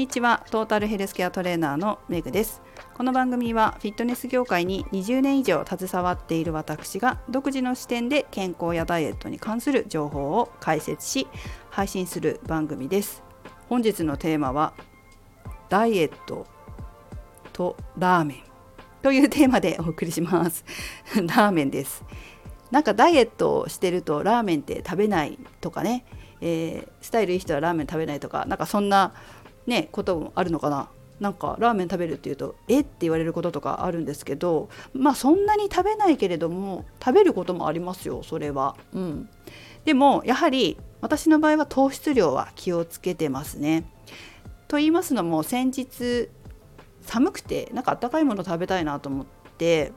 にちは。トータルヘルスケアトレーナーのメグです。この番組はフィットネス業界に20年以上携わっている私が独自の視点で健康やダイエットに関する情報を解説し配信する番組です。本日のテーマはダイエットとラーメンというテーマでお送りします。ラーメンです。なんかダイエットをしてるとラーメンって食べないとかね、えー、スタイルいい人はラーメン食べないとかなんかそんなねこともあるのかななんかラーメン食べるっていうとえ？って言われることとかあるんですけどまあそんなに食べないけれども食べることもありますよそれは。うん、でもやはり私の場合は糖質量は気をつけてますね。と言いますのも先日寒くてなんかあったかいもの食べたいなと思って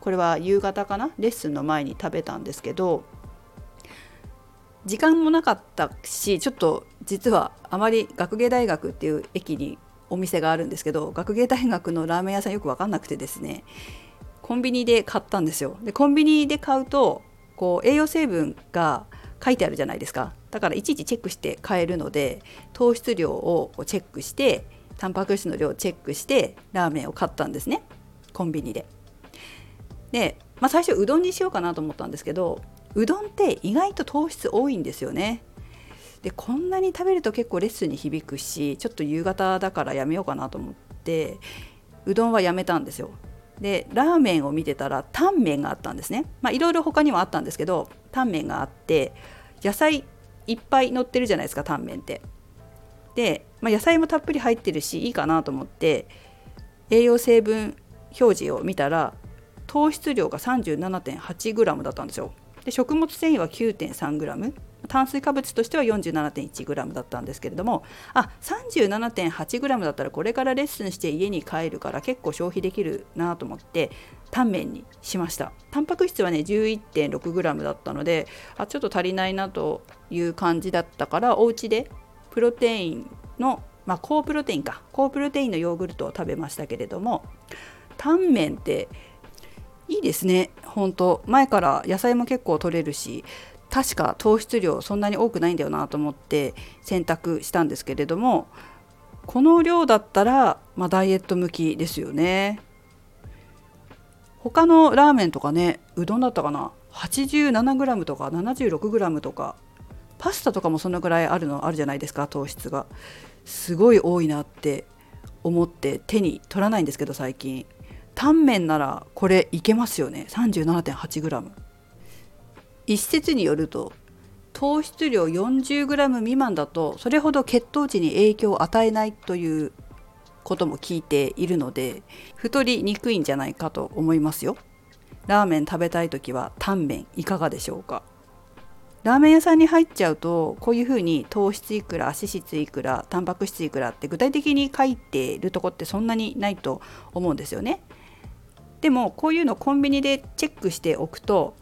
これは夕方かな？レッスンの前に食べたんですけど時間もなかったしちょっと実はあまり学芸大学っていう駅にお店があるんですけど学芸大学のラーメン屋さんよく分かんなくてですねコンビニで買ったんですよ。でコンビニで買うとこう栄養成分が書いてあるじゃないですかだからいちいちチェックして買えるので糖質量をチェックしてタンパク質の量をチェックしてラーメンを買ったんですねコンビニで。で、まあ、最初うどんにしようかなと思ったんですけどうどんって意外と糖質多いんですよね。でこんなに食べると結構レッスンに響くしちょっと夕方だからやめようかなと思ってうどんはやめたんですよ。でラーメンを見てたらタンメンがあったんですね。まあいろいろ他にもあったんですけどタンメンがあって野菜いっぱい乗ってるじゃないですかタンメンって。で、まあ、野菜もたっぷり入ってるしいいかなと思って栄養成分表示を見たら糖質量が 37.8g だったんですよ。で食物繊維は 9.3g 炭水化物としては 47.1g だったんですけれどもあ 37.8g だったらこれからレッスンして家に帰るから結構消費できるなと思ってタンメンにしました。タンパク質はね 11.6g だったのであちょっと足りないなという感じだったからお家でプロテインのまあ、高プロテインか。高プロテインのヨーグルトを食べましたけれどもタンメンっていいですね。本当前から野菜も結構取れるし確か糖質量そんなに多くないんだよなと思って選択したんですけれどもこの量だったら、まあ、ダイエット向きですよね。他のラーメンとかねうどんだったかな？87g とか 76g とかパスタとかもそのぐらいあるのあるじゃないですか糖質が。すごい多いなって思って手に取らないんですけど最近。タンメンならこれいけますよね。37.8g 一説によると糖質量 40g 未満だとそれほど血糖値に影響を与えないということも聞いているので太りにくいんじゃないかと思いますよ。ラーメン食べたい時はタンメンいかがでしょうか。ラーメン屋さんに入っちゃうとこういうふうに糖質いくら脂質いくらタンパク質いくらって具体的に書いているとこってそんなにないと思うんですよね。でもこういうのコンビニでチェックしておくと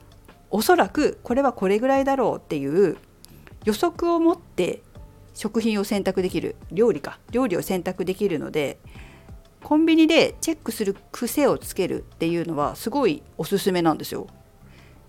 おそらくこれはこれぐらいだろうっていう予測を持って食品を選択できる料理か料理を選択できるのでコンビニでチェックする癖をつけるっていうのはすごいおすすめなんですよ。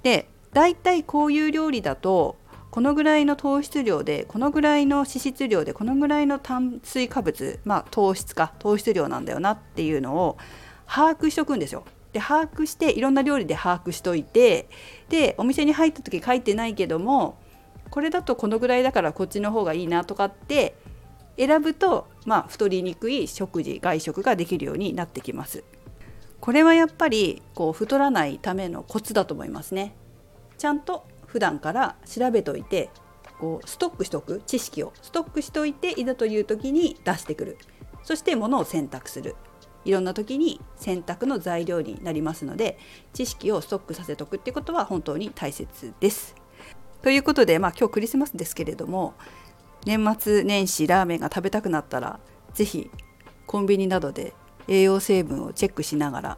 でだいたいこういう料理だとこのぐらいの糖質量でこのぐらいの脂質量でこのぐらいの炭水化物まあ糖質か糖質量なんだよなっていうのを把握しとくんですよ。で把握していろんな料理で把握しといてでお店に入った時書いてないけどもこれだとこのぐらいだからこっちの方がいいなとかって選ぶと、まあ、太りにくい食事外食ができるようになってきます。これはやっぱりこう太らないためのコツだと思いますね。ちゃんと普段から調べといてこうストックしとく知識をストックしといていざという時に出してくるそして物を選択するいろんな時に選択の材料になりますので知識をストックさせておくってことは本当に大切です。ということで、まあ、今日クリスマスですけれども年末年始ラーメンが食べたくなったら是非コンビニなどで栄養成分をチェックしながら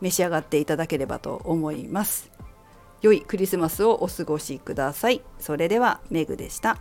召し上がっていただければと思います。良いクリスマスをお過ごしください。それではメグでした。